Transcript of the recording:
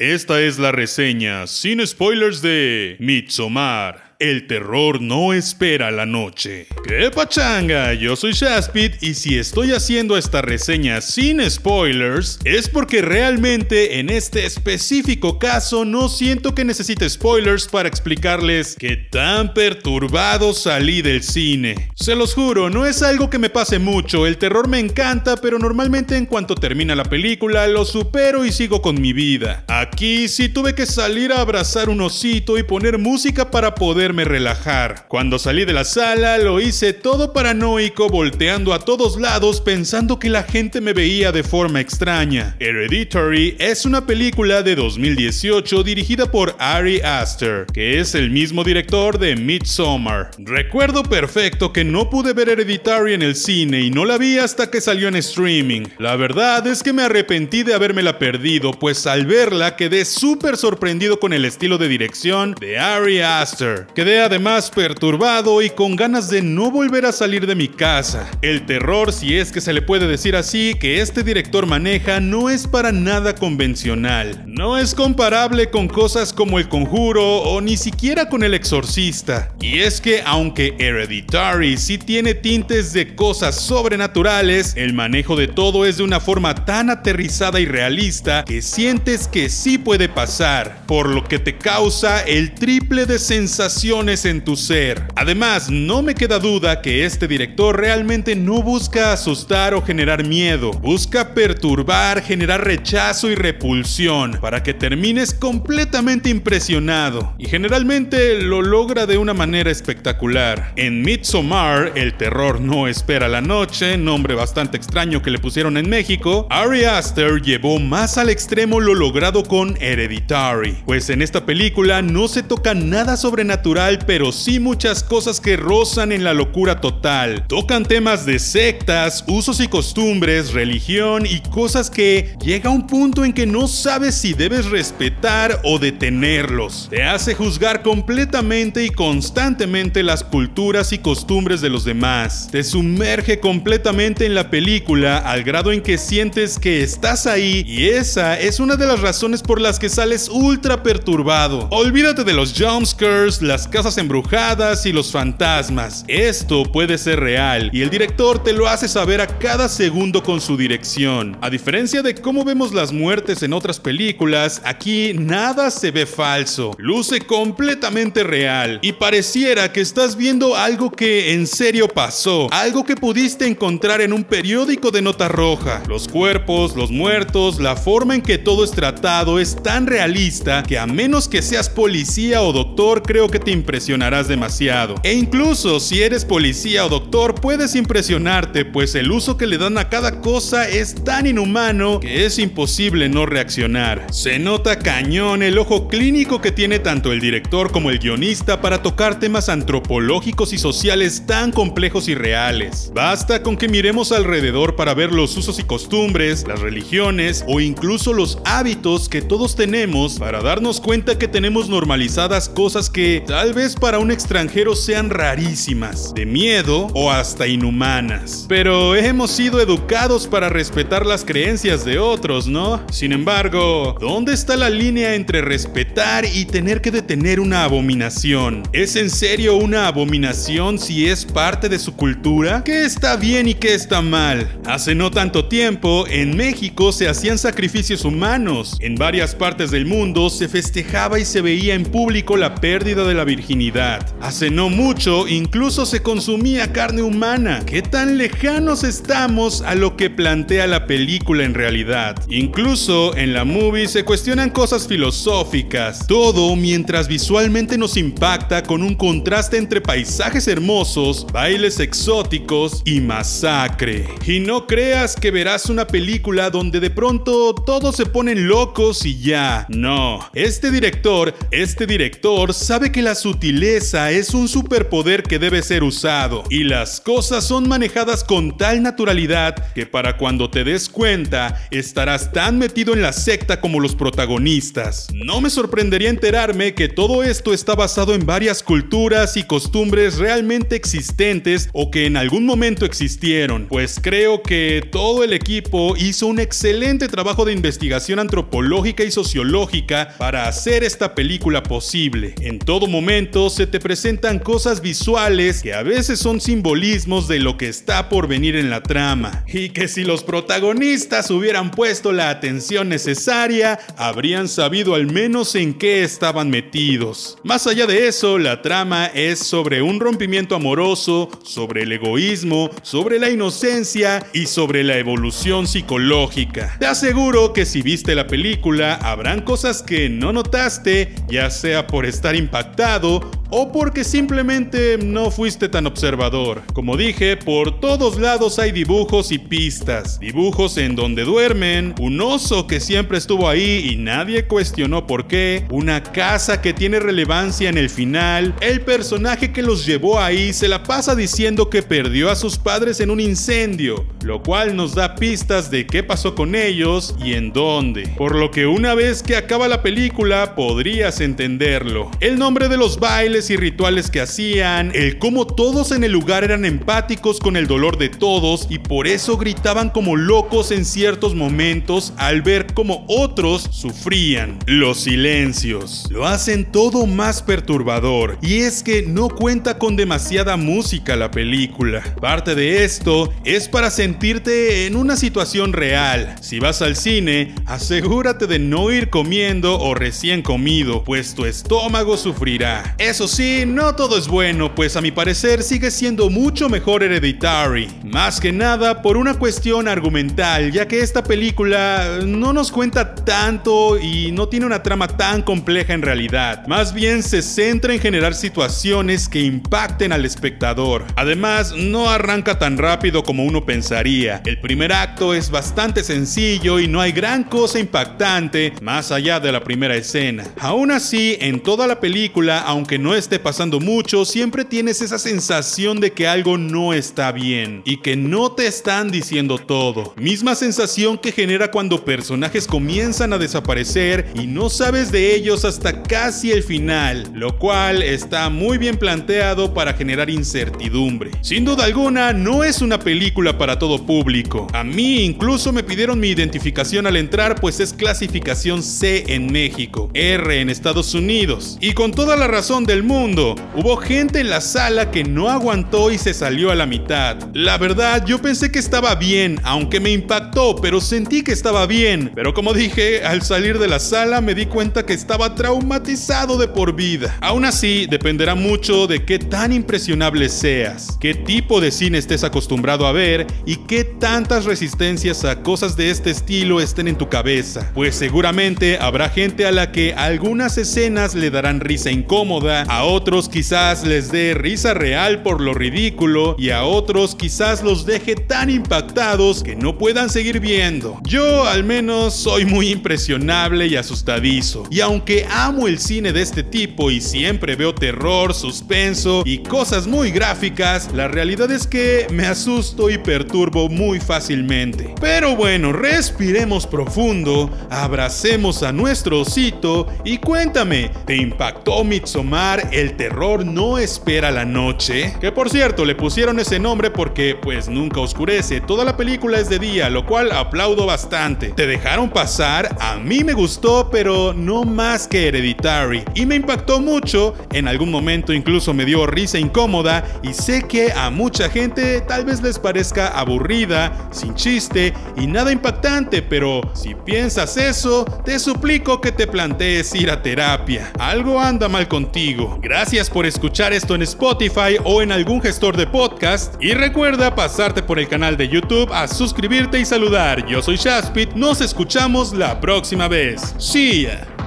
Esta es la reseña sin spoilers de Midsommar. El terror no espera la noche. ¡Qué pachanga! Yo soy Shaspid y si estoy haciendo esta reseña sin spoilers es porque realmente en este específico caso no siento que necesite spoilers para explicarles qué tan perturbado salí del cine. Se los juro, no es algo que me pase mucho, el terror me encanta, pero normalmente en cuanto termina la película lo supero y sigo con mi vida. Aquí sí tuve que salir a abrazar un osito y poner música para poder relajar. Cuando salí de la sala lo hice todo paranoico volteando a todos lados pensando que la gente me veía de forma extraña. Hereditary es una película de 2018 dirigida por Ari Aster, que es el mismo director de Midsommar. Recuerdo perfecto que no pude ver Hereditary en el cine y no la vi hasta que salió en streaming. La verdad es que me arrepentí de habérmela perdido, pues al verla quedé súper sorprendido con el estilo de dirección de Ari Aster, Quedé además perturbado y con ganas de no volver a salir de mi casa. El terror, si es que se le puede decir así, que este director maneja no es para nada convencional. No es comparable con cosas como El Conjuro o ni siquiera con El Exorcista. Y es que aunque Hereditary sí tiene tintes de cosas sobrenaturales, el manejo de todo es de una forma tan aterrizada y realista que sientes que sí puede pasar, por lo que te causa el triple de sensación en tu ser. Además, no me queda duda que este director realmente no busca asustar o generar miedo, busca perturbar, generar rechazo y repulsión para que termines completamente impresionado. Y generalmente lo logra de una manera espectacular. En Midsommar, el terror no espera la noche, nombre bastante extraño que le pusieron en México, Ari Aster llevó más al extremo lo logrado con Hereditary, pues en esta película no se toca nada sobrenatural pero sí muchas cosas que rozan en la locura total. Tocan temas de sectas, usos y costumbres, religión y cosas que llega a un punto en que no sabes si debes respetar o detenerlos. Te hace juzgar completamente y constantemente las culturas y costumbres de los demás. Te sumerge completamente en la película al grado en que sientes que estás ahí y esa es una de las razones por las que sales ultra perturbado. Olvídate de los jumpscares, las casas embrujadas y los fantasmas. Esto puede ser real y el director te lo hace saber a cada segundo con su dirección. A diferencia de cómo vemos las muertes en otras películas, aquí nada se ve falso, luce completamente real y pareciera que estás viendo algo que en serio pasó, algo que pudiste encontrar en un periódico de nota roja. Los cuerpos, los muertos, la forma en que todo es tratado es tan realista que a menos que seas policía o doctor creo que te impresionarás demasiado. E incluso si eres policía o doctor, puedes impresionarte, pues el uso que le dan a cada cosa es tan inhumano que es imposible no reaccionar. Se nota cañón el ojo clínico que tiene tanto el director como el guionista para tocar temas antropológicos y sociales tan complejos y reales. Basta con que miremos alrededor para ver los usos y costumbres, las religiones o incluso los hábitos que todos tenemos para darnos cuenta que tenemos normalizadas cosas que tal vez para un extranjero sean rarísimas, de miedo o hasta inhumanas. Pero hemos sido educados para respetar las creencias de otros, ¿no? Sin embargo, ¿dónde está la línea entre respetar y tener que detener una abominación? ¿Es en serio una abominación si es parte de su cultura? ¿Qué está bien y qué está mal? Hace no tanto tiempo, en México se hacían sacrificios humanos. En varias partes del mundo se festejaba y se veía en público la pérdida de la virginidad Hace no mucho incluso se consumía carne humana. ¿Qué tan lejanos estamos a lo que plantea la película en realidad? Incluso en la movie se cuestionan cosas filosóficas. Todo mientras visualmente nos impacta con un contraste entre paisajes hermosos, bailes exóticos y masacre. Y no creas que verás una película donde de pronto todos se ponen locos y ya. No, este director, este director sabe que las sutileza es un superpoder que debe ser usado y las cosas son manejadas con tal naturalidad que para cuando te des cuenta estarás tan metido en la secta como los protagonistas. No me sorprendería enterarme que todo esto está basado en varias culturas y costumbres realmente existentes o que en algún momento existieron, pues creo que todo el equipo hizo un excelente trabajo de investigación antropológica y sociológica para hacer esta película posible. En todo momento se te presentan cosas visuales que a veces son simbolismos de lo que está por venir en la trama, y que si los protagonistas hubieran puesto la atención necesaria, habrían sabido al menos en qué estaban metidos. Más allá de eso, la trama es sobre un rompimiento amoroso, sobre el egoísmo, sobre la inocencia y sobre la evolución psicológica. Te aseguro que si viste la película, habrán cosas que no notaste, ya sea por estar impactado Governador o porque simplemente no fuiste tan observador. Como dije, por todos lados hay dibujos y pistas. Dibujos en donde duermen, un oso que siempre estuvo ahí y nadie cuestionó por qué, una casa que tiene relevancia en el final, el personaje que los llevó ahí se la pasa diciendo que perdió a sus padres en un incendio, lo cual nos da pistas de qué pasó con ellos y en dónde. Por lo que una vez que acaba la película podrías entenderlo. El nombre de los bailes y rituales que hacían, el cómo todos en el lugar eran empáticos con el dolor de todos y por eso gritaban como locos en ciertos momentos al ver cómo otros sufrían. Los silencios lo hacen todo más perturbador y es que no cuenta con demasiada música la película. Parte de esto es para sentirte en una situación real. Si vas al cine, asegúrate de no ir comiendo o recién comido, pues tu estómago sufrirá. Sí, no todo es bueno, pues a mi parecer sigue siendo mucho mejor Hereditary. Más que nada por una cuestión argumental, ya que esta película no nos cuenta tanto y no tiene una trama tan compleja en realidad. Más bien se centra en generar situaciones que impacten al espectador. Además, no arranca tan rápido como uno pensaría. El primer acto es bastante sencillo y no hay gran cosa impactante más allá de la primera escena. Aún así, en toda la película, aunque no esté pasando mucho, siempre tienes esa sensación de que algo no está bien y que no te están diciendo todo. Misma sensación que genera cuando personajes comienzan a desaparecer y no sabes de ellos hasta casi el final, lo cual está muy bien planteado para generar incertidumbre. Sin duda alguna, no es una película para todo público. A mí incluso me pidieron mi identificación al entrar, pues es clasificación C en México, R en Estados Unidos. Y con toda la razón del mundo. Hubo gente en la sala que no aguantó y se salió a la mitad. La verdad, yo pensé que estaba bien, aunque me impactó, pero sentí que estaba bien. Pero como dije, al salir de la sala me di cuenta que estaba traumatizado de por vida. Aún así, dependerá mucho de qué tan impresionable seas, qué tipo de cine estés acostumbrado a ver y qué tantas resistencias a cosas de este estilo estén en tu cabeza. Pues seguramente habrá gente a la que algunas escenas le darán risa incómoda, a otros quizás les dé risa real por lo ridículo y a otros quizás los deje tan impactados que no puedan seguir viendo. Yo al menos soy muy impresionable y asustadizo. Y aunque amo el cine de este tipo y siempre veo terror, suspenso y cosas muy gráficas, la realidad es que me asusto y perturbo muy fácilmente. Pero bueno, respiremos profundo, abracemos a nuestro osito y cuéntame, ¿te impactó Midsommar el terror no espera la noche. Que por cierto, le pusieron ese nombre porque pues nunca oscurece. Toda la película es de día, lo cual aplaudo bastante. Te dejaron pasar, a mí me gustó, pero no más que Hereditary. Y me impactó mucho, en algún momento incluso me dio risa incómoda y sé que a mucha gente tal vez les parezca aburrida, sin chiste y nada impactante, pero si piensas eso, te suplico que te plantees ir a terapia. Algo anda mal contigo. Gracias por escuchar esto en Spotify o en algún gestor de podcast. Y recuerda pasarte por el canal de YouTube a suscribirte y saludar. Yo soy Shaspit. Nos escuchamos la próxima vez. See ya.